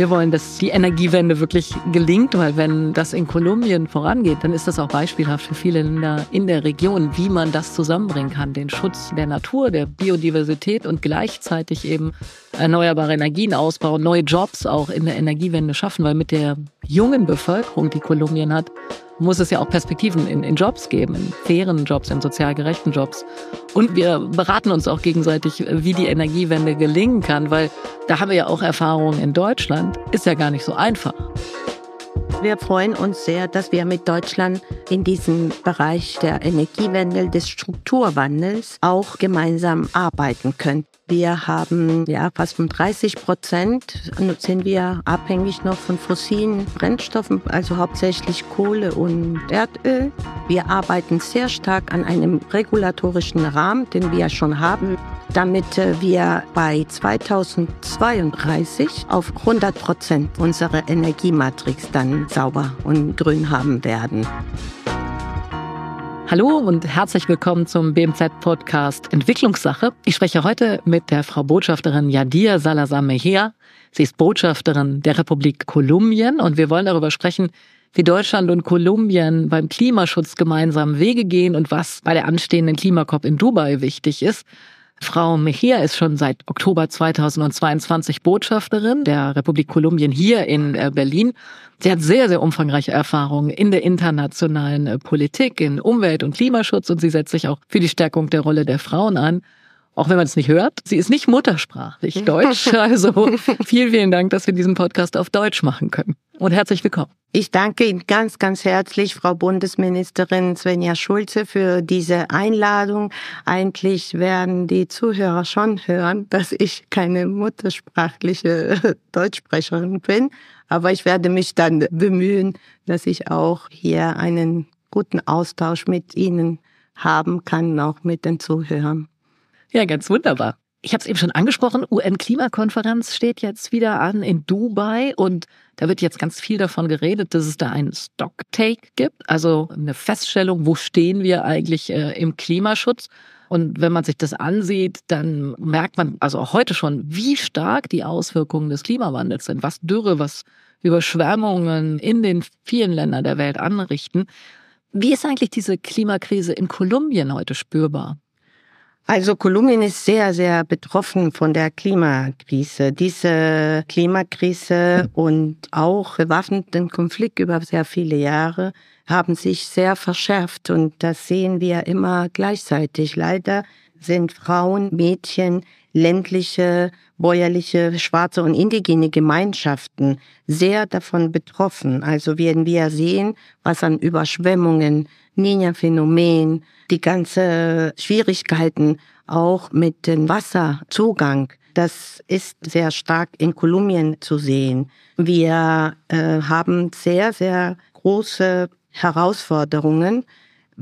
Wir wollen, dass die Energiewende wirklich gelingt, weil wenn das in Kolumbien vorangeht, dann ist das auch beispielhaft für viele Länder in der Region, wie man das zusammenbringen kann, den Schutz der Natur, der Biodiversität und gleichzeitig eben erneuerbare Energien ausbauen, neue Jobs auch in der Energiewende schaffen, weil mit der jungen Bevölkerung, die Kolumbien hat, muss es ja auch Perspektiven in, in Jobs geben, in fairen Jobs, in sozial gerechten Jobs. Und wir beraten uns auch gegenseitig, wie die Energiewende gelingen kann, weil da haben wir ja auch Erfahrungen in Deutschland. Ist ja gar nicht so einfach. Wir freuen uns sehr, dass wir mit Deutschland in diesem Bereich der Energiewende, des Strukturwandels auch gemeinsam arbeiten können. Wir haben ja fast 35 Prozent sind wir abhängig noch von fossilen Brennstoffen, also hauptsächlich Kohle und Erdöl. Wir arbeiten sehr stark an einem regulatorischen Rahmen, den wir schon haben, damit äh, wir bei 2032 auf 100 Prozent unsere Energiematrix dann sauber und grün haben werden. Hallo und herzlich willkommen zum BMZ-Podcast Entwicklungssache. Ich spreche heute mit der Frau Botschafterin Yadir Salazar Mejia. Sie ist Botschafterin der Republik Kolumbien und wir wollen darüber sprechen, wie Deutschland und Kolumbien beim Klimaschutz gemeinsam Wege gehen und was bei der anstehenden Klimakop in Dubai wichtig ist. Frau Mejia ist schon seit Oktober 2022 Botschafterin der Republik Kolumbien hier in äh, Berlin. Sie hat sehr, sehr umfangreiche Erfahrungen in der internationalen äh, Politik, in Umwelt- und Klimaschutz und sie setzt sich auch für die Stärkung der Rolle der Frauen an. Auch wenn man es nicht hört, sie ist nicht muttersprachlich Deutsch. Also vielen, vielen Dank, dass wir diesen Podcast auf Deutsch machen können. Und herzlich willkommen. Ich danke Ihnen ganz, ganz herzlich, Frau Bundesministerin Svenja Schulze, für diese Einladung. Eigentlich werden die Zuhörer schon hören, dass ich keine muttersprachliche Deutschsprecherin bin. Aber ich werde mich dann bemühen, dass ich auch hier einen guten Austausch mit Ihnen haben kann, auch mit den Zuhörern. Ja, ganz wunderbar. Ich habe es eben schon angesprochen, UN-Klimakonferenz steht jetzt wieder an in Dubai und da wird jetzt ganz viel davon geredet, dass es da einen Stocktake gibt, also eine Feststellung, wo stehen wir eigentlich äh, im Klimaschutz. Und wenn man sich das ansieht, dann merkt man also auch heute schon, wie stark die Auswirkungen des Klimawandels sind, was Dürre, was Überschwemmungen in den vielen Ländern der Welt anrichten. Wie ist eigentlich diese Klimakrise in Kolumbien heute spürbar? Also Kolumbien ist sehr, sehr betroffen von der Klimakrise. Diese Klimakrise und auch bewaffneten Konflikt über sehr viele Jahre haben sich sehr verschärft und das sehen wir immer gleichzeitig. Leider sind Frauen, Mädchen, ländliche, bäuerliche, schwarze und indigene Gemeinschaften sehr davon betroffen. Also werden wir sehen, was an Überschwemmungen, Ninja-Phänomen, die ganze Schwierigkeiten auch mit dem Wasserzugang. Das ist sehr stark in Kolumbien zu sehen. Wir äh, haben sehr, sehr große Herausforderungen,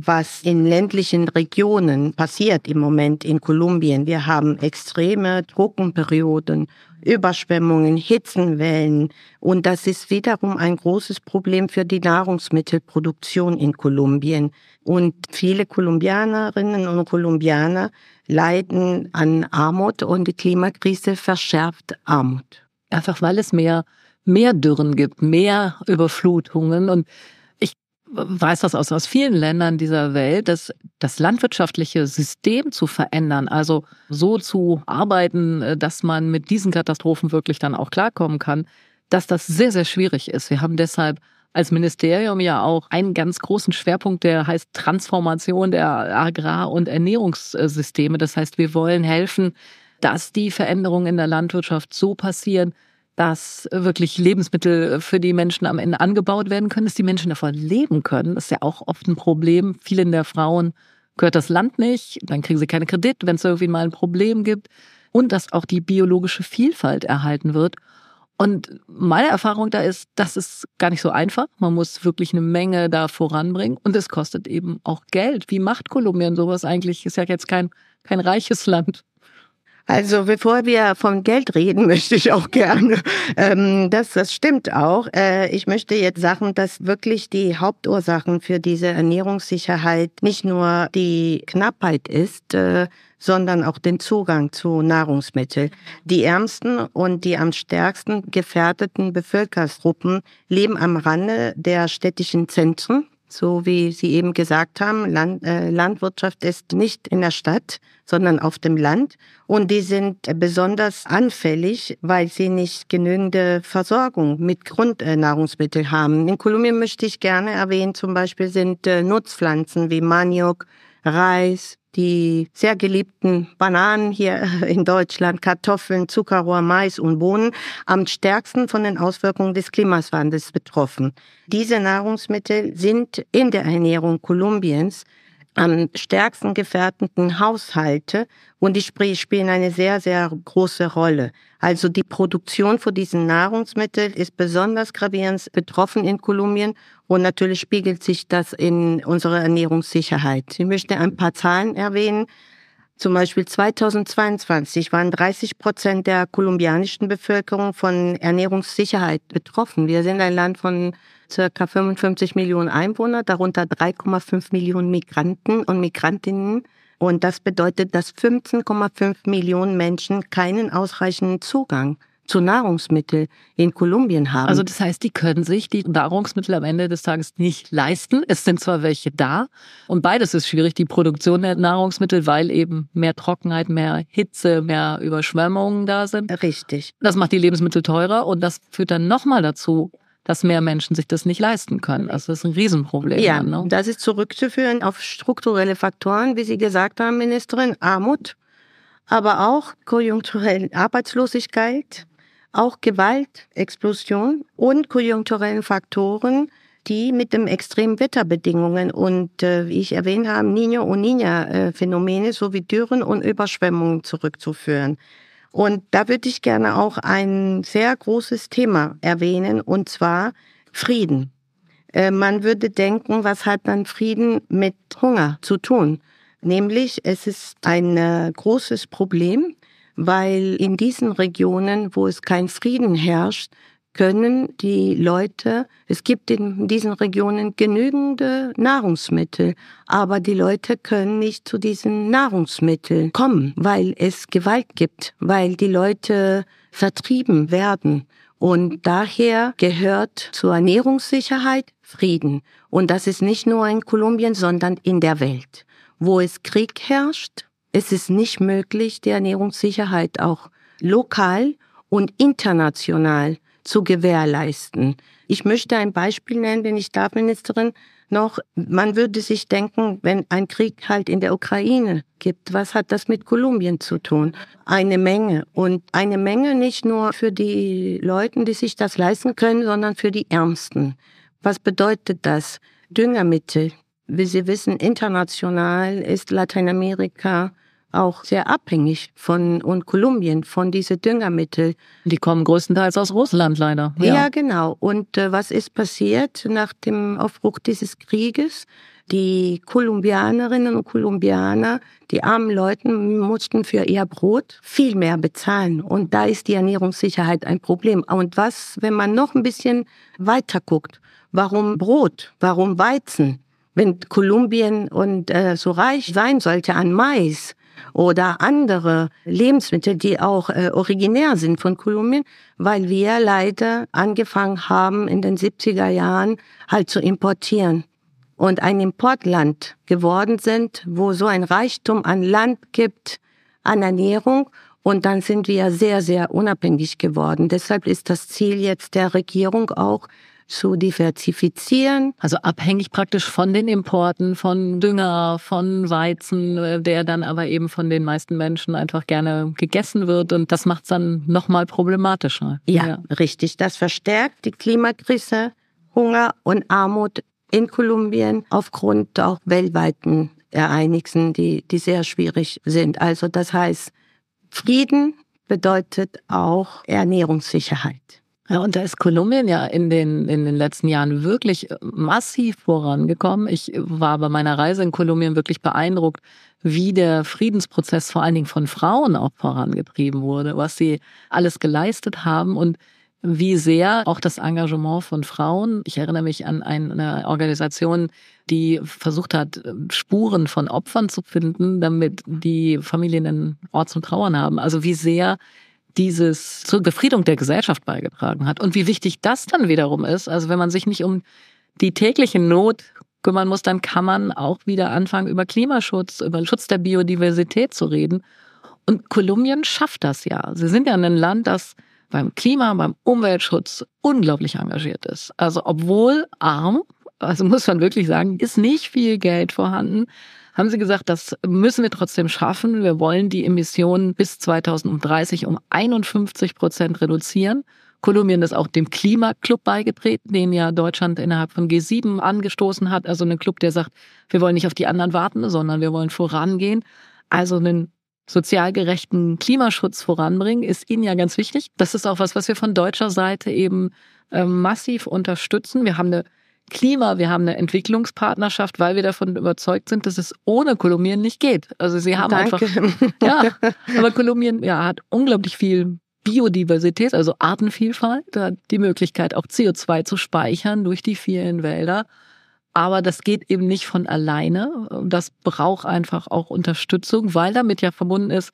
was in ländlichen Regionen passiert im Moment in Kolumbien. Wir haben extreme Trockenperioden, Überschwemmungen, Hitzenwellen und das ist wiederum ein großes Problem für die Nahrungsmittelproduktion in Kolumbien. Und viele Kolumbianerinnen und Kolumbianer leiden an Armut und die Klimakrise verschärft Armut. Einfach weil es mehr, mehr Dürren gibt, mehr Überflutungen und weiß das aus, aus vielen Ländern dieser Welt, dass das landwirtschaftliche System zu verändern, also so zu arbeiten, äh, dass man mit diesen Katastrophen wirklich dann auch klarkommen kann, dass das sehr, sehr schwierig ist. Wir haben deshalb als Ministerium ja auch einen ganz großen Schwerpunkt, der heißt Transformation der Agrar- und Ernährungssysteme. Das heißt, wir wollen helfen, dass die Veränderungen in der Landwirtschaft so passieren, dass wirklich Lebensmittel für die Menschen am Ende angebaut werden können, dass die Menschen davon leben können. Das ist ja auch oft ein Problem. Vielen der Frauen gehört das Land nicht, dann kriegen sie keine Kredit, wenn es irgendwie mal ein Problem gibt. Und dass auch die biologische Vielfalt erhalten wird. Und meine Erfahrung da ist, das ist gar nicht so einfach. Man muss wirklich eine Menge da voranbringen und es kostet eben auch Geld. Wie macht Kolumbien sowas eigentlich? Ist ja jetzt kein, kein reiches Land. Also bevor wir von Geld reden, möchte ich auch gerne, ähm, das, das stimmt auch. Äh, ich möchte jetzt sagen, dass wirklich die Hauptursachen für diese Ernährungssicherheit nicht nur die Knappheit ist, äh, sondern auch den Zugang zu Nahrungsmitteln. Die ärmsten und die am stärksten gefährdeten Bevölkerungsgruppen leben am Rande der städtischen Zentren so wie Sie eben gesagt haben, Land, äh, Landwirtschaft ist nicht in der Stadt, sondern auf dem Land. Und die sind besonders anfällig, weil sie nicht genügende Versorgung mit Grundnahrungsmitteln haben. In Kolumbien möchte ich gerne erwähnen, zum Beispiel sind äh, Nutzpflanzen wie Maniok, Reis, die sehr geliebten Bananen hier in Deutschland, Kartoffeln, Zuckerrohr, Mais und Bohnen am stärksten von den Auswirkungen des Klimawandels betroffen. Diese Nahrungsmittel sind in der Ernährung Kolumbiens am stärksten gefährdeten Haushalte und die spielen eine sehr, sehr große Rolle. Also die Produktion von diesen Nahrungsmitteln ist besonders gravierend betroffen in Kolumbien und natürlich spiegelt sich das in unserer Ernährungssicherheit. Ich möchte ein paar Zahlen erwähnen. Zum Beispiel 2022 waren 30 Prozent der kolumbianischen Bevölkerung von Ernährungssicherheit betroffen. Wir sind ein Land von circa 55 Millionen Einwohner, darunter 3,5 Millionen Migranten und Migrantinnen. Und das bedeutet, dass 15,5 Millionen Menschen keinen ausreichenden Zugang zu Nahrungsmitteln in Kolumbien haben. Also das heißt, die können sich die Nahrungsmittel am Ende des Tages nicht leisten. Es sind zwar welche da und beides ist schwierig, die Produktion der Nahrungsmittel, weil eben mehr Trockenheit, mehr Hitze, mehr Überschwemmungen da sind. Richtig. Das macht die Lebensmittel teurer und das führt dann nochmal dazu, dass mehr Menschen sich das nicht leisten können. Also das ist ein Riesenproblem. Ja, ne? das ist zurückzuführen auf strukturelle Faktoren, wie Sie gesagt haben, Ministerin, Armut, aber auch konjunkturelle Arbeitslosigkeit, auch Gewalt, Explosion und konjunkturellen Faktoren, die mit den extremen Wetterbedingungen und, äh, wie ich erwähnt habe, Nino und Nina-Phänomene sowie Dürren und Überschwemmungen zurückzuführen. Und da würde ich gerne auch ein sehr großes Thema erwähnen, und zwar Frieden. Äh, man würde denken, was hat dann Frieden mit Hunger zu tun? Nämlich, es ist ein äh, großes Problem, weil in diesen Regionen, wo es kein Frieden herrscht, können die Leute, es gibt in diesen Regionen genügende Nahrungsmittel, aber die Leute können nicht zu diesen Nahrungsmitteln kommen, weil es Gewalt gibt, weil die Leute vertrieben werden. Und daher gehört zur Ernährungssicherheit Frieden. Und das ist nicht nur in Kolumbien, sondern in der Welt. Wo es Krieg herrscht, es ist nicht möglich, die Ernährungssicherheit auch lokal und international zu gewährleisten. Ich möchte ein Beispiel nennen, wenn ich darf, Ministerin, noch, man würde sich denken, wenn ein Krieg halt in der Ukraine gibt, was hat das mit Kolumbien zu tun? Eine Menge. Und eine Menge nicht nur für die Leute, die sich das leisten können, sondern für die Ärmsten. Was bedeutet das? Düngermittel. Wie Sie wissen, international ist Lateinamerika auch sehr abhängig von und Kolumbien von diese Düngermittel. Die kommen größtenteils aus Russland leider. Ja, ja genau. Und äh, was ist passiert nach dem Aufbruch dieses Krieges? Die Kolumbianerinnen und Kolumbianer, die armen Leute mussten für ihr Brot viel mehr bezahlen. Und da ist die Ernährungssicherheit ein Problem. Und was, wenn man noch ein bisschen weiter guckt? Warum Brot? Warum Weizen? Wenn Kolumbien und äh, so reich sein sollte an Mais, oder andere Lebensmittel, die auch äh, originär sind von Kolumbien, weil wir leider angefangen haben in den 70er Jahren halt zu importieren und ein Importland geworden sind, wo so ein Reichtum an Land gibt, an Ernährung und dann sind wir sehr, sehr unabhängig geworden. Deshalb ist das Ziel jetzt der Regierung auch, zu diversifizieren. Also abhängig praktisch von den Importen, von Dünger, von Weizen, äh, der dann aber eben von den meisten Menschen einfach gerne gegessen wird. Und das macht es dann nochmal problematischer. Ja, ja, richtig. Das verstärkt die Klimakrise, Hunger und Armut in Kolumbien aufgrund auch weltweiten Ereignissen, die, die sehr schwierig sind. Also das heißt, Frieden bedeutet auch Ernährungssicherheit. Ja, und da ist Kolumbien ja in den, in den letzten Jahren wirklich massiv vorangekommen. Ich war bei meiner Reise in Kolumbien wirklich beeindruckt, wie der Friedensprozess vor allen Dingen von Frauen auch vorangetrieben wurde, was sie alles geleistet haben und wie sehr auch das Engagement von Frauen. Ich erinnere mich an eine Organisation, die versucht hat, Spuren von Opfern zu finden, damit die Familien einen Ort zum Trauern haben. Also wie sehr dieses zur Befriedung der Gesellschaft beigetragen hat und wie wichtig das dann wiederum ist. Also wenn man sich nicht um die tägliche Not kümmern muss, dann kann man auch wieder anfangen, über Klimaschutz, über den Schutz der Biodiversität zu reden. Und Kolumbien schafft das ja. Sie sind ja ein Land, das beim Klima, beim Umweltschutz unglaublich engagiert ist. Also obwohl arm, also muss man wirklich sagen, ist nicht viel Geld vorhanden, haben sie gesagt, das müssen wir trotzdem schaffen. Wir wollen die Emissionen bis 2030 um 51 Prozent reduzieren. Kolumbien ist auch dem Klimaclub beigetreten, den ja Deutschland innerhalb von G7 angestoßen hat. Also ein Club, der sagt, wir wollen nicht auf die anderen warten, sondern wir wollen vorangehen. Also einen sozial gerechten Klimaschutz voranbringen, ist Ihnen ja ganz wichtig. Das ist auch was, was wir von deutscher Seite eben äh, massiv unterstützen. Wir haben eine Klima, wir haben eine Entwicklungspartnerschaft, weil wir davon überzeugt sind, dass es ohne Kolumbien nicht geht. Also sie haben Danke. einfach, ja, aber Kolumbien ja, hat unglaublich viel Biodiversität, also Artenvielfalt, hat die Möglichkeit auch CO2 zu speichern durch die vielen Wälder. Aber das geht eben nicht von alleine. Das braucht einfach auch Unterstützung, weil damit ja verbunden ist,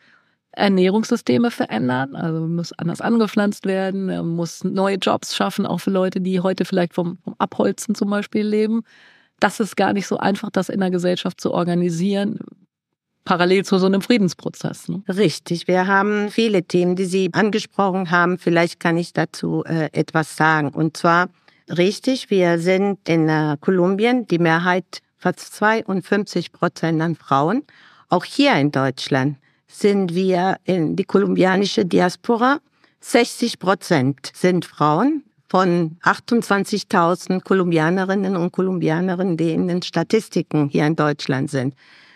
Ernährungssysteme verändern, also muss anders angepflanzt werden, muss neue Jobs schaffen, auch für Leute, die heute vielleicht vom, vom Abholzen zum Beispiel leben. Das ist gar nicht so einfach, das in der Gesellschaft zu organisieren, parallel zu so einem Friedensprozess. Ne? Richtig, wir haben viele Themen, die Sie angesprochen haben. Vielleicht kann ich dazu äh, etwas sagen. Und zwar Richtig, wir sind in äh, Kolumbien, die Mehrheit fast 52 Prozent an Frauen. Auch hier in Deutschland sind wir in die kolumbianische Diaspora. 60 Prozent sind Frauen von 28.000 Kolumbianerinnen und Kolumbianerinnen, die in den Statistiken hier in Deutschland sind.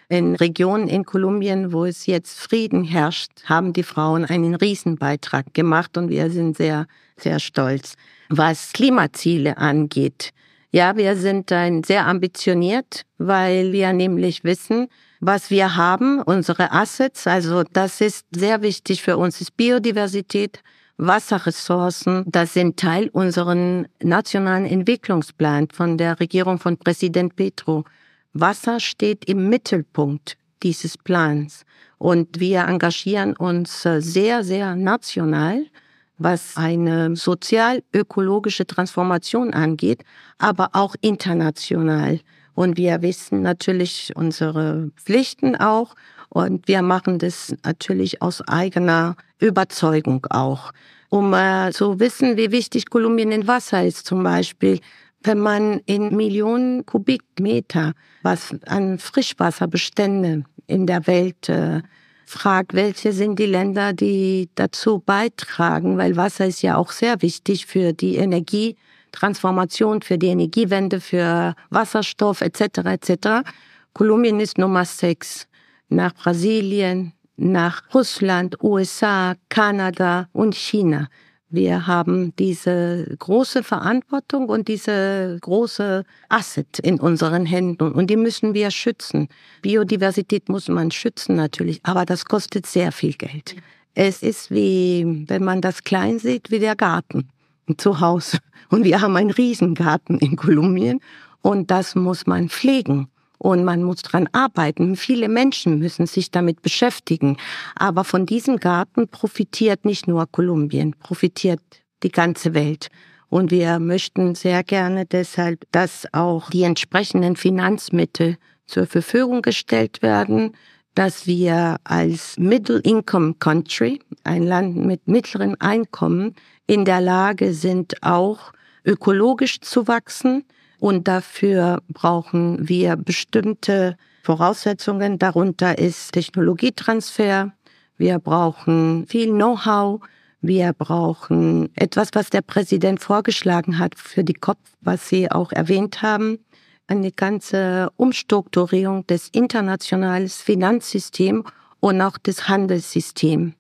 In Regionen in Kolumbien, wo es jetzt Frieden herrscht, haben die Frauen einen Riesenbeitrag gemacht und wir sind sehr, sehr stolz was Klimaziele angeht. Ja, wir sind ein sehr ambitioniert, weil wir nämlich wissen, was wir haben, unsere Assets. Also das ist sehr wichtig für uns, ist Biodiversität, Wasserressourcen. Das sind Teil unseren nationalen Entwicklungsplan von der Regierung von Präsident Petro. Wasser steht im Mittelpunkt dieses Plans. Und wir engagieren uns sehr, sehr national was eine sozial-ökologische Transformation angeht, aber auch international. Und wir wissen natürlich unsere Pflichten auch und wir machen das natürlich aus eigener Überzeugung auch. Um äh, zu wissen, wie wichtig Kolumbien in Wasser ist zum Beispiel, wenn man in Millionen Kubikmeter was an Frischwasserbestände in der Welt äh, fragt, welche sind die Länder, die dazu beitragen, weil Wasser ist ja auch sehr wichtig für die Energietransformation, für die Energiewende, für Wasserstoff etc. etc. Kolumbien ist Nummer sechs nach Brasilien, nach Russland, USA, Kanada und China. Wir haben diese große Verantwortung und diese große Asset in unseren Händen und die müssen wir schützen. Biodiversität muss man schützen natürlich, aber das kostet sehr viel Geld. Es ist wie, wenn man das klein sieht, wie der Garten zu Hause. Und wir haben einen Riesengarten in Kolumbien und das muss man pflegen und man muss dran arbeiten. Viele Menschen müssen sich damit beschäftigen. Aber von diesem Garten profitiert nicht nur Kolumbien, profitiert die ganze Welt. Und wir möchten sehr gerne deshalb, dass auch die entsprechenden Finanzmittel zur Verfügung gestellt werden, dass wir als Middle Income Country, ein Land mit mittleren Einkommen, in der Lage sind, auch ökologisch zu wachsen, und dafür brauchen wir bestimmte Voraussetzungen. Darunter ist Technologietransfer. Wir brauchen viel Know-how. Wir brauchen etwas, was der Präsident vorgeschlagen hat für die COP, was Sie auch erwähnt haben. Eine ganze Umstrukturierung des internationalen Finanzsystems und auch des Handelssystems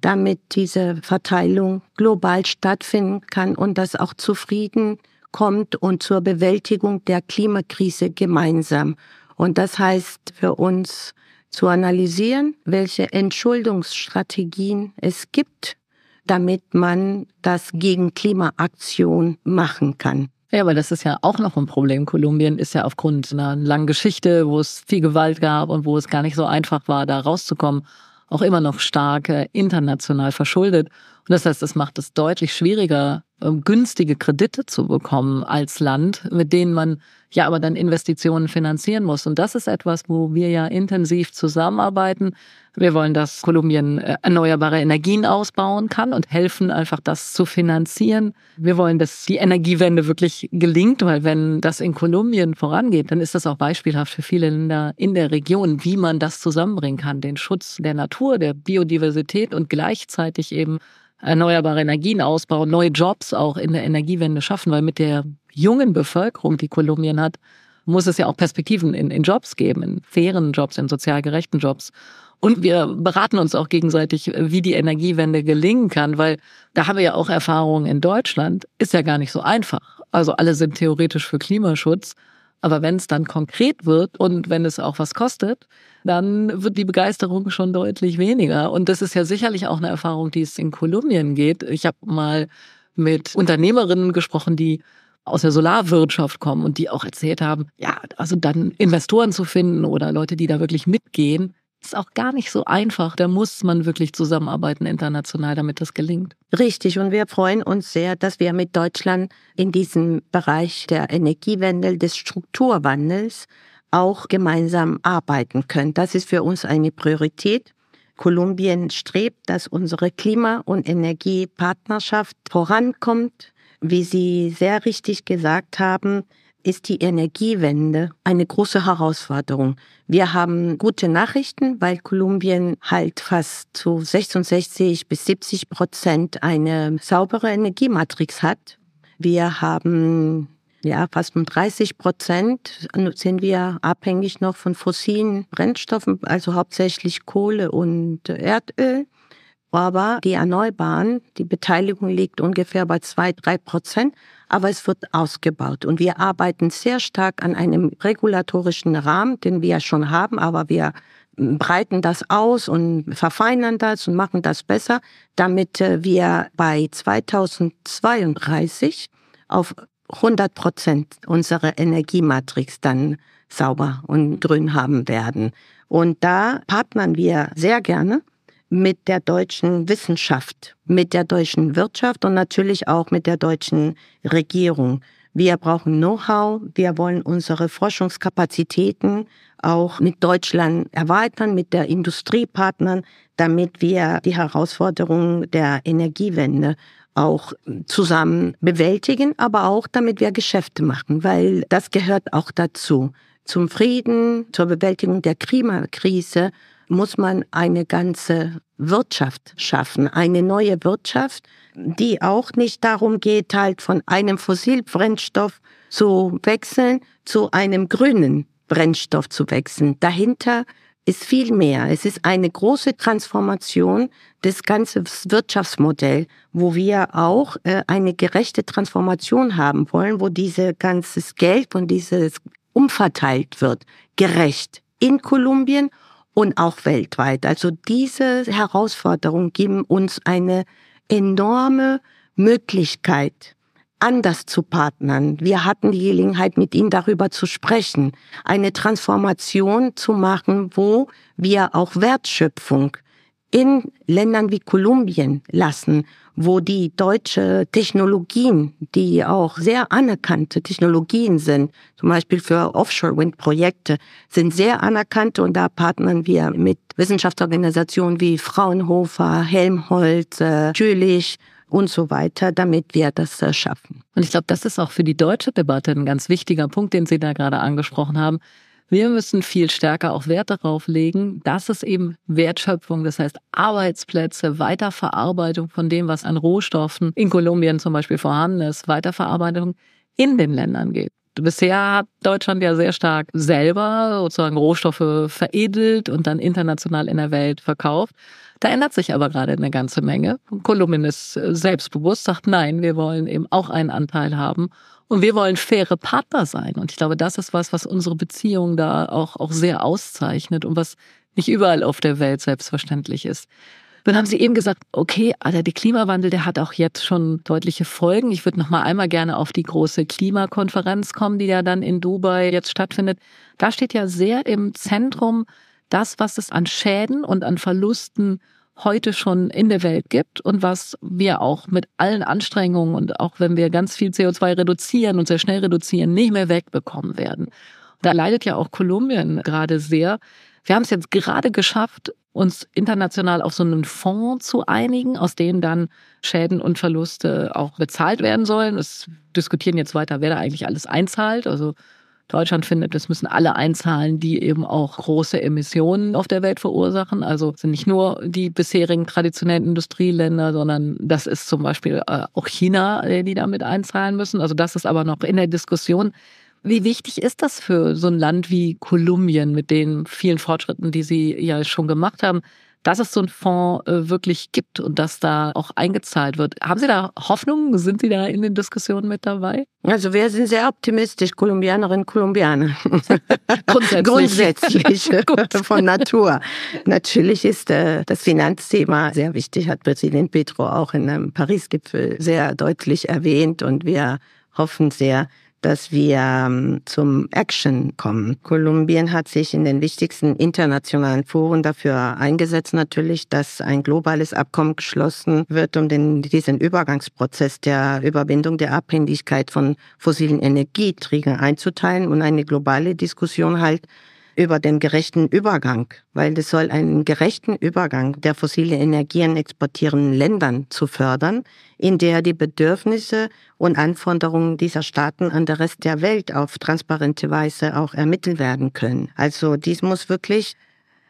damit diese Verteilung global stattfinden kann und das auch zufrieden kommt und zur Bewältigung der Klimakrise gemeinsam. Und das heißt für uns zu analysieren, welche Entschuldungsstrategien es gibt, damit man das gegen Klimaaktion machen kann. Ja, aber das ist ja auch noch ein Problem. Kolumbien ist ja aufgrund einer langen Geschichte, wo es viel Gewalt gab und wo es gar nicht so einfach war, da rauszukommen, auch immer noch stark äh, international verschuldet. Und das heißt, es macht es deutlich schwieriger, günstige Kredite zu bekommen als Land, mit denen man ja aber dann Investitionen finanzieren muss. Und das ist etwas, wo wir ja intensiv zusammenarbeiten. Wir wollen, dass Kolumbien äh, erneuerbare Energien ausbauen kann und helfen, einfach das zu finanzieren. Wir wollen, dass die Energiewende wirklich gelingt, weil wenn das in Kolumbien vorangeht, dann ist das auch beispielhaft für viele Länder in der Region, wie man das zusammenbringen kann, den Schutz der Natur, der Biodiversität und gleichzeitig eben erneuerbare Energien ausbauen, neue Jobs auch in der Energiewende schaffen, weil mit der jungen Bevölkerung, die Kolumbien hat, muss es ja auch Perspektiven in, in Jobs geben, in fairen Jobs, in sozial gerechten Jobs. Und wir beraten uns auch gegenseitig, wie die Energiewende gelingen kann, weil da haben wir ja auch Erfahrungen in Deutschland. Ist ja gar nicht so einfach. Also alle sind theoretisch für Klimaschutz. Aber wenn es dann konkret wird und wenn es auch was kostet, dann wird die Begeisterung schon deutlich weniger. Und das ist ja sicherlich auch eine Erfahrung, die es in Kolumbien geht. Ich habe mal mit Unternehmerinnen gesprochen, die aus der Solarwirtschaft kommen und die auch erzählt haben, ja, also dann Investoren zu finden oder Leute, die da wirklich mitgehen, ist auch gar nicht so einfach. Da muss man wirklich zusammenarbeiten international, damit das gelingt. Richtig. Und wir freuen uns sehr, dass wir mit Deutschland in diesem Bereich der Energiewende, des Strukturwandels auch gemeinsam arbeiten können. Das ist für uns eine Priorität. Kolumbien strebt, dass unsere Klima- und Energiepartnerschaft vorankommt. Wie Sie sehr richtig gesagt haben, ist die Energiewende eine große Herausforderung. Wir haben gute Nachrichten, weil Kolumbien halt fast zu 66 bis 70 Prozent eine saubere Energiematrix hat. Wir haben ja, fast um 30 Prozent sind wir abhängig noch von fossilen Brennstoffen, also hauptsächlich Kohle und Erdöl. Aber die Erneuerbaren, die Beteiligung liegt ungefähr bei zwei, drei Prozent, aber es wird ausgebaut. Und wir arbeiten sehr stark an einem regulatorischen Rahmen, den wir schon haben, aber wir breiten das aus und verfeinern das und machen das besser, damit äh, wir bei 2032 auf 100 Prozent unserer Energiematrix dann sauber und grün haben werden. Und da partnern wir sehr gerne mit der deutschen Wissenschaft, mit der deutschen Wirtschaft und natürlich auch mit der deutschen Regierung. Wir brauchen Know-how, wir wollen unsere Forschungskapazitäten auch mit Deutschland erweitern, mit der Industriepartnern, damit wir die Herausforderungen der Energiewende auch zusammen bewältigen, aber auch damit wir Geschäfte machen, weil das gehört auch dazu. Zum Frieden, zur Bewältigung der Klimakrise muss man eine ganze Wirtschaft schaffen, eine neue Wirtschaft, die auch nicht darum geht, halt von einem Fossilbrennstoff zu wechseln zu einem grünen Brennstoff zu wechseln. Dahinter ist viel mehr. Es ist eine große Transformation des ganzen Wirtschaftsmodells, wo wir auch äh, eine gerechte Transformation haben wollen, wo diese ganzes Geld und dieses umverteilt wird, gerecht in Kolumbien und auch weltweit. Also diese Herausforderungen geben uns eine enorme Möglichkeit, anders zu partnern. Wir hatten die Gelegenheit, mit ihnen darüber zu sprechen, eine Transformation zu machen, wo wir auch Wertschöpfung in Ländern wie Kolumbien lassen, wo die deutsche Technologien, die auch sehr anerkannte Technologien sind, zum Beispiel für Offshore-Wind-Projekte, sind sehr anerkannt und da partnern wir mit Wissenschaftsorganisationen wie Fraunhofer, Helmholtz, äh, Jülich und so weiter, damit wir das äh, schaffen. Und ich glaube, das ist auch für die deutsche Debatte ein ganz wichtiger Punkt, den Sie da gerade angesprochen haben. Wir müssen viel stärker auch Wert darauf legen, dass es eben Wertschöpfung, das heißt Arbeitsplätze, Weiterverarbeitung von dem, was an Rohstoffen in Kolumbien zum Beispiel vorhanden ist, Weiterverarbeitung in den Ländern geht. Bisher hat Deutschland ja sehr stark selber sozusagen Rohstoffe veredelt und dann international in der Welt verkauft. Da ändert sich aber gerade eine ganze Menge. Kolumbien ist äh, selbstbewusst, sagt nein, wir wollen eben auch einen Anteil haben und wir wollen faire Partner sein. Und ich glaube, das ist was, was unsere Beziehung da auch, auch sehr auszeichnet und was nicht überall auf der Welt selbstverständlich ist. Dann haben Sie eben gesagt, okay, also der Klimawandel, der hat auch jetzt schon deutliche Folgen. Ich würde noch mal einmal gerne auf die große Klimakonferenz kommen, die ja dann in Dubai jetzt stattfindet. Da steht ja sehr im Zentrum das, was es an Schäden und an Verlusten heute schon in der Welt gibt und was wir auch mit allen Anstrengungen und auch wenn wir ganz viel CO2 reduzieren und sehr schnell reduzieren, nicht mehr wegbekommen werden. Da leidet ja auch Kolumbien gerade sehr. Wir haben es jetzt gerade geschafft, uns international auf so einen Fonds zu einigen, aus dem dann Schäden und Verluste auch bezahlt werden sollen. Es diskutieren jetzt weiter, wer da eigentlich alles einzahlt. Also Deutschland findet, es müssen alle einzahlen, die eben auch große Emissionen auf der Welt verursachen. Also sind nicht nur die bisherigen traditionellen Industrieländer, sondern das ist zum Beispiel äh, auch China, äh, die damit einzahlen müssen. Also das ist aber noch in der Diskussion. Wie wichtig ist das für so ein Land wie Kolumbien mit den vielen Fortschritten, die Sie ja schon gemacht haben? Dass es so einen Fonds äh, wirklich gibt und dass da auch eingezahlt wird. Haben Sie da Hoffnung? Sind Sie da in den Diskussionen mit dabei? Also wir sind sehr optimistisch, Kolumbianerinnen, Kolumbianer. Grundsätzlich. Grundsätzlich von Natur. Natürlich ist äh, das Finanzthema sehr wichtig, hat Präsident Petro auch in einem Paris-Gipfel sehr deutlich erwähnt und wir hoffen sehr, dass wir ähm, zum Action kommen. Kolumbien hat sich in den wichtigsten internationalen Foren dafür eingesetzt, natürlich, dass ein globales Abkommen geschlossen wird, um den, diesen Übergangsprozess der Überwindung der Abhängigkeit von fossilen Energieträgern einzuteilen und eine globale Diskussion halt über den gerechten Übergang, weil es soll einen gerechten Übergang der fossile Energien exportierenden Ländern zu fördern, in der die Bedürfnisse und Anforderungen dieser Staaten an der Rest der Welt auf transparente Weise auch ermittelt werden können. Also dies muss wirklich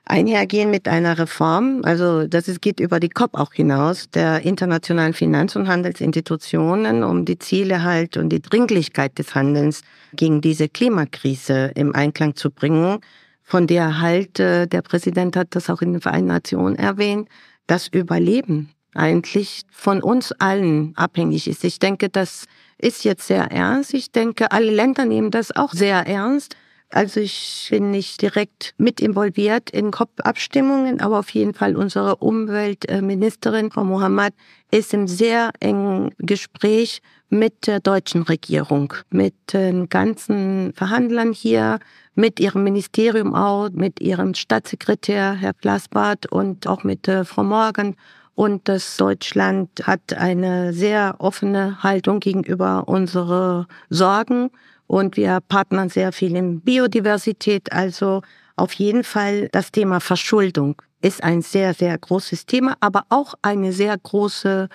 einhergehen mit einer Reform. Also das ist, geht über die COP auch hinaus, der internationalen Finanz- und Handelsinstitutionen, um die Ziele halt und die Dringlichkeit des Handelns gegen diese Klimakrise im Einklang zu bringen, von der halt, äh, der Präsident hat das auch in den Vereinten Nationen erwähnt, das Überleben eigentlich von uns allen abhängig ist. Ich denke, das ist jetzt sehr ernst. Ich denke, alle Länder nehmen das auch sehr ernst. Also ich bin nicht direkt mit involviert in COP-Abstimmungen, aber auf jeden Fall unsere Umweltministerin, Frau Mohammed, ist im sehr engen Gespräch mit der deutschen Regierung, mit den ganzen Verhandlern hier, mit ihrem Ministerium auch, mit ihrem Staatssekretär, Herr Plasbart, und auch mit äh, Frau Morgan. Und das Deutschland hat eine sehr offene Haltung gegenüber unsere Sorgen und wir partnern sehr viel in Biodiversität. Also auf jeden Fall das Thema Verschuldung ist ein sehr, sehr großes Thema, aber auch eine sehr große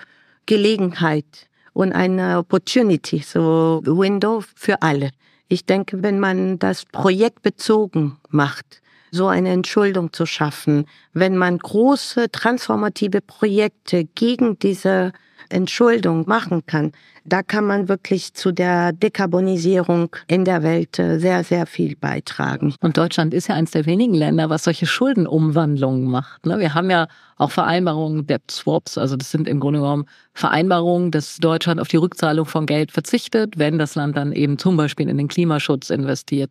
Gelegenheit und eine Opportunity, so Window für alle. Ich denke, wenn man das projektbezogen macht, so eine Entschuldung zu schaffen, wenn man große transformative Projekte gegen diese Entschuldung machen kann, da kann man wirklich zu der Dekarbonisierung in der Welt äh, sehr, sehr viel beitragen. Und Deutschland ist ja eines der wenigen Länder, was solche Schuldenumwandlungen macht. Ne? Wir haben ja auch Vereinbarungen, Debt Swaps, also das sind im Grunde genommen Vereinbarungen, dass Deutschland auf die Rückzahlung von Geld verzichtet, wenn das Land dann eben zum Beispiel in den Klimaschutz investiert.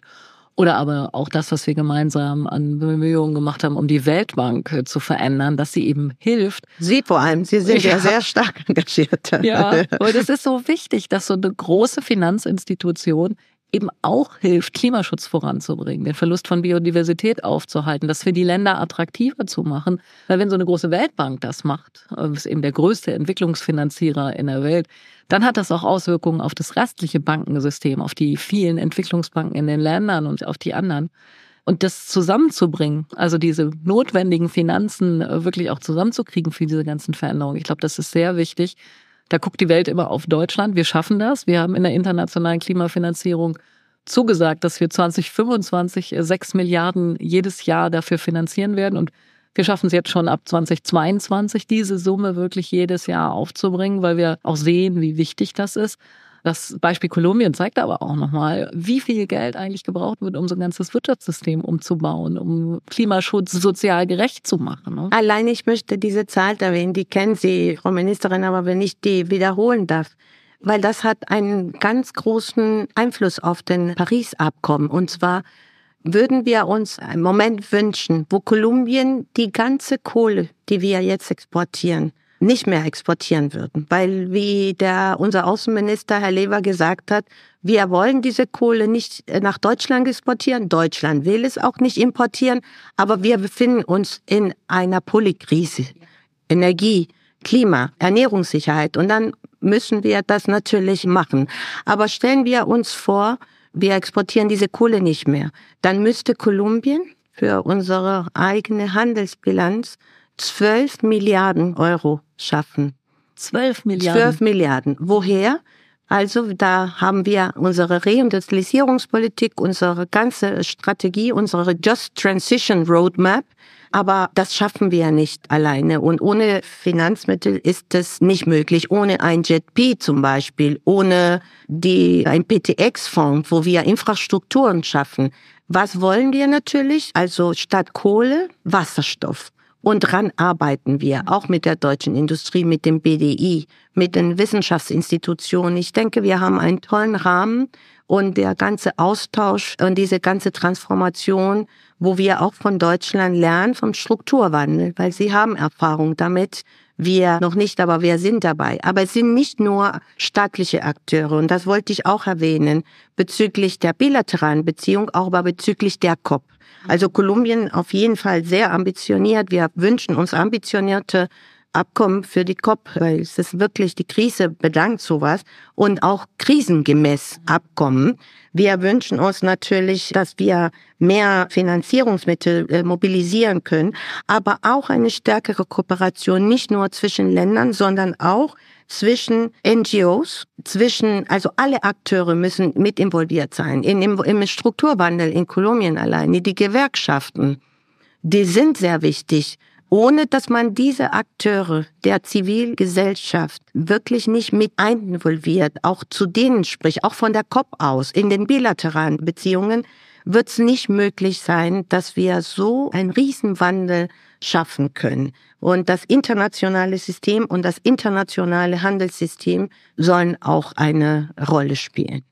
Oder aber auch das, was wir gemeinsam an Bemühungen gemacht haben, um die Weltbank äh, zu verändern, dass sie eben hilft. Sie vor allem, Sie sind ja, ja sehr stark engagiert. Ja, und es ist so wichtig, dass so eine große Finanzinstitution eben auch hilft, Klimaschutz voranzubringen, den Verlust von Biodiversität aufzuhalten, das für die Länder attraktiver zu machen. Weil wenn so eine große Weltbank das macht, äh, ist eben der größte Entwicklungsfinanzierer in der Welt, dann hat das auch Auswirkungen auf das restliche Bankensystem, auf die vielen Entwicklungsbanken in den Ländern und auf die anderen. Und das zusammenzubringen, also diese notwendigen Finanzen äh, wirklich auch zusammenzukriegen für diese ganzen Veränderungen, ich glaube, das ist sehr wichtig. Da guckt die Welt immer auf Deutschland. Wir schaffen das. Wir haben in der internationalen Klimafinanzierung zugesagt, dass wir 2025 6 Milliarden jedes Jahr dafür finanzieren werden. Und wir schaffen es jetzt schon ab 2022, diese Summe wirklich jedes Jahr aufzubringen, weil wir auch sehen, wie wichtig das ist. Das Beispiel Kolumbien zeigt aber auch nochmal, wie viel Geld eigentlich gebraucht wird, um so ein ganzes Wirtschaftssystem umzubauen, um Klimaschutz sozial gerecht zu machen. Ne? Allein ich möchte diese Zahl erwähnen, die kennen Sie, Frau Ministerin, aber wenn ich die wiederholen darf, weil das hat einen ganz großen Einfluss auf den Paris-Abkommen. Und zwar würden wir uns einen Moment wünschen, wo Kolumbien die ganze Kohle, die wir jetzt exportieren, nicht mehr exportieren würden. Weil, wie der, unser Außenminister Herr Lever gesagt hat, wir wollen diese Kohle nicht nach Deutschland exportieren. Deutschland will es auch nicht importieren. Aber wir befinden uns in einer Polykrise. Energie, Klima, Ernährungssicherheit. Und dann müssen wir das natürlich machen. Aber stellen wir uns vor, wir exportieren diese Kohle nicht mehr. Dann müsste Kolumbien für unsere eigene Handelsbilanz 12 Milliarden Euro schaffen. 12 Milliarden. 12 Milliarden. Woher? Also da haben wir unsere Reindustrialisierungspolitik, unsere ganze Strategie, unsere Just Transition Roadmap. Aber das schaffen wir nicht alleine. Und ohne Finanzmittel ist es nicht möglich. Ohne ein JETP zum Beispiel, ohne die, ein PTX-Fonds, wo wir Infrastrukturen schaffen. Was wollen wir natürlich? Also statt Kohle, Wasserstoff. Und dran arbeiten wir, auch mit der deutschen Industrie, mit dem BDI, mit den Wissenschaftsinstitutionen. Ich denke, wir haben einen tollen Rahmen und der ganze Austausch und diese ganze Transformation, wo wir auch von Deutschland lernen, vom Strukturwandel, weil sie haben Erfahrung damit. Wir noch nicht, aber wir sind dabei. Aber es sind nicht nur staatliche Akteure, und das wollte ich auch erwähnen, bezüglich der bilateralen Beziehung, auch aber bezüglich der COP. Also Kolumbien auf jeden Fall sehr ambitioniert. Wir wünschen uns ambitionierte Abkommen für die COP, weil es ist wirklich, die Krise bedankt sowas und auch krisengemäß Abkommen. Wir wünschen uns natürlich, dass wir mehr Finanzierungsmittel äh, mobilisieren können, aber auch eine stärkere Kooperation, nicht nur zwischen Ländern, sondern auch zwischen NGOs, zwischen, also alle Akteure müssen mit involviert sein. In, im, Im Strukturwandel in Kolumbien allein, die Gewerkschaften, die sind sehr wichtig. Ohne dass man diese Akteure der Zivilgesellschaft wirklich nicht mit involviert, auch zu denen spricht, auch von der COP aus, in den bilateralen Beziehungen, wird es nicht möglich sein, dass wir so einen Riesenwandel schaffen können. Und das internationale System und das internationale Handelssystem sollen auch eine Rolle spielen.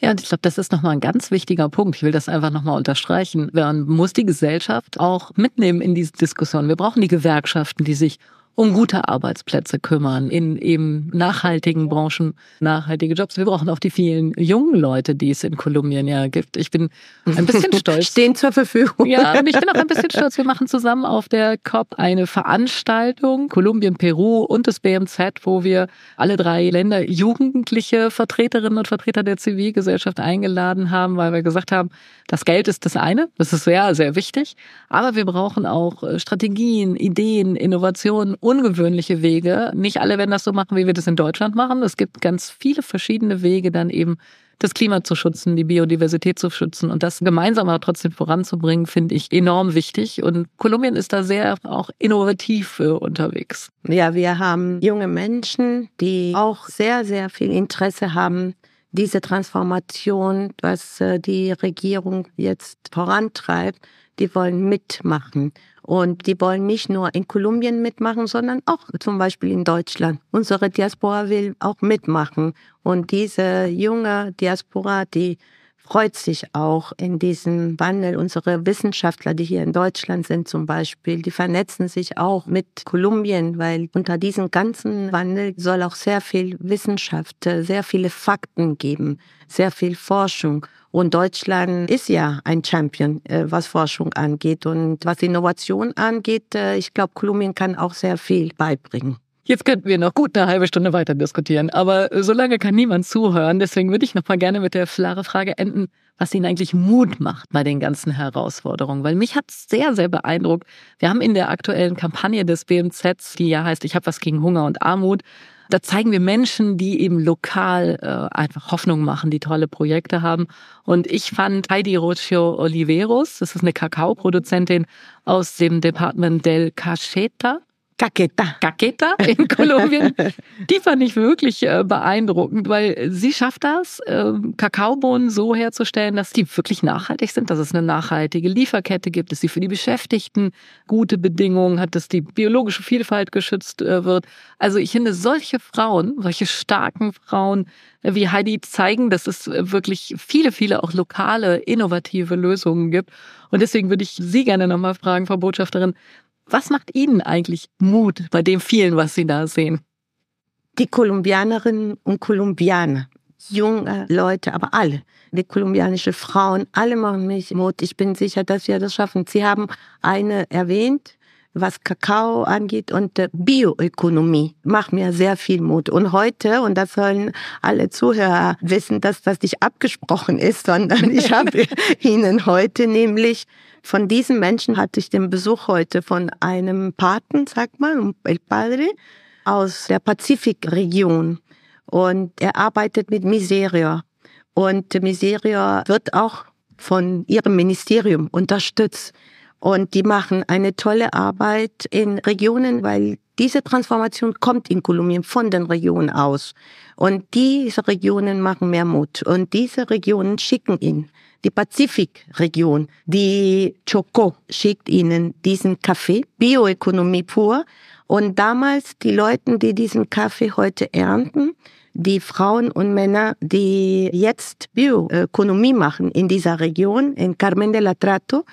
Ja, und ich glaube, das ist nochmal ein ganz wichtiger Punkt. Ich will das einfach nochmal unterstreichen. Man muss die Gesellschaft auch mitnehmen in diese Diskussion. Wir brauchen die Gewerkschaften, die sich um gute Arbeitsplätze kümmern, in eben nachhaltigen Branchen, nachhaltige Jobs. Wir brauchen auch die vielen jungen Leute, die es in Kolumbien ja gibt. Ich bin ein bisschen stolz. Stehen zur Verfügung. Ja, und ich bin auch ein bisschen stolz. Wir machen zusammen auf der COP eine Veranstaltung, Kolumbien, Peru und das BMZ, wo wir alle drei Länder jugendliche Vertreterinnen und Vertreter der Zivilgesellschaft eingeladen haben, weil wir gesagt haben, das Geld ist das eine, das ist sehr, sehr wichtig, aber wir brauchen auch äh, Strategien, Ideen, Innovationen ungewöhnliche Wege. Nicht alle werden das so machen, wie wir das in Deutschland machen. Es gibt ganz viele verschiedene Wege, dann eben das Klima zu schützen, die Biodiversität zu schützen und das gemeinsam aber trotzdem voranzubringen, finde ich enorm wichtig. Und Kolumbien ist da sehr auch innovativ unterwegs. Ja, wir haben junge Menschen, die auch sehr, sehr viel Interesse haben, diese Transformation, was äh, die Regierung jetzt vorantreibt, die wollen mitmachen. Und die wollen nicht nur in Kolumbien mitmachen, sondern auch zum Beispiel in Deutschland. Unsere Diaspora will auch mitmachen. Und diese junge Diaspora, die freut sich auch in diesem Wandel. Unsere Wissenschaftler, die hier in Deutschland sind zum Beispiel, die vernetzen sich auch mit Kolumbien, weil unter diesem ganzen Wandel soll auch sehr viel Wissenschaft, sehr viele Fakten geben, sehr viel Forschung. Und Deutschland ist ja ein Champion, äh, was Forschung angeht. Und was Innovation angeht, äh, ich glaube, Kolumbien kann auch sehr viel beibringen. Jetzt könnten wir noch gut eine halbe Stunde weiter diskutieren, aber so lange kann niemand zuhören. Deswegen würde ich noch mal gerne mit der klare Frage enden, was Ihnen eigentlich Mut macht bei den ganzen Herausforderungen. Weil mich hat es sehr, sehr beeindruckt. Wir haben in der aktuellen Kampagne des BMZ, die ja heißt, ich habe was gegen Hunger und Armut, da zeigen wir Menschen, die eben lokal äh, einfach Hoffnung machen, die tolle Projekte haben. Und ich fand Heidi Rocio Oliveros, das ist eine Kakaoproduzentin aus dem Department del Cacheta. Caqueta. Caqueta in Kolumbien. Die fand ich wirklich äh, beeindruckend, weil sie schafft das, äh, Kakaobohnen so herzustellen, dass die wirklich nachhaltig sind, dass es eine nachhaltige Lieferkette gibt, dass sie für die Beschäftigten gute Bedingungen hat, dass die biologische Vielfalt geschützt äh, wird. Also ich finde, solche Frauen, solche starken Frauen äh, wie Heidi zeigen, dass es wirklich viele, viele auch lokale, innovative Lösungen gibt. Und deswegen würde ich Sie gerne nochmal fragen, Frau Botschafterin, was macht Ihnen eigentlich Mut bei dem vielen, was Sie da sehen? Die Kolumbianerinnen und Kolumbianer, junge Leute, aber alle, die kolumbianische Frauen, alle machen mich Mut. Ich bin sicher, dass wir das schaffen. Sie haben eine erwähnt, was Kakao angeht und Bioökonomie macht mir sehr viel Mut. Und heute, und das sollen alle Zuhörer wissen, dass das nicht abgesprochen ist, sondern ich habe Ihnen heute nämlich von diesen Menschen hatte ich den Besuch heute von einem Paten, sagt man, El Padre, aus der Pazifikregion. Und er arbeitet mit Miseria. Und Miseria wird auch von ihrem Ministerium unterstützt. Und die machen eine tolle Arbeit in Regionen, weil diese Transformation kommt in Kolumbien von den Regionen aus. Und diese Regionen machen mehr Mut. Und diese Regionen schicken ihn die Pazifikregion, die Choco schickt ihnen diesen Kaffee, Bioökonomie pur. Und damals die Leute, die diesen Kaffee heute ernten, die Frauen und Männer, die jetzt Bioökonomie machen in dieser Region, in Carmen de la Trato,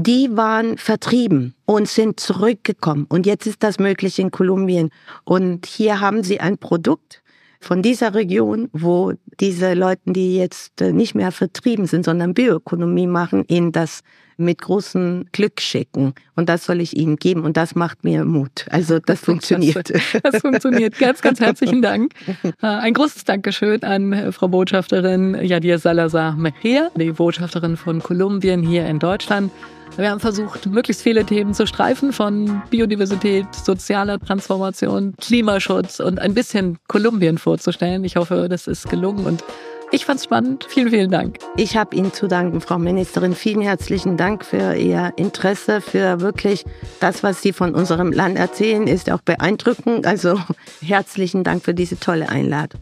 die waren vertrieben und sind zurückgekommen. Und jetzt ist das möglich in Kolumbien. Und hier haben sie ein Produkt, von dieser Region, wo diese Leute, die jetzt äh, nicht mehr vertrieben sind, sondern Bioökonomie machen, ihnen das mit großem Glück schicken. Und das soll ich ihnen geben. Und das macht mir Mut. Also das funktioniert. Das, funktioniert. Ganz, ganz herzlichen Dank. Äh, ein großes Dankeschön an äh, Frau Botschafterin Yadir Salazar Mejia, die Botschafterin von Kolumbien hier in Deutschland. Wir haben versucht, möglichst viele Themen zu streifen, von Biodiversität, sozialer Transformation, Klimaschutz und ein bisschen Kolumbien vorzustellen. Ich hoffe, das ist gelungen und ich fand's spannend. Vielen, vielen Dank. Ich habe Ihnen zu danken, Frau Ministerin. Vielen herzlichen Dank für Ihr Interesse, für wirklich das, was Sie von unserem Land erzählen, ist auch beeindruckend. Also herzlichen Dank für diese tolle Einladung.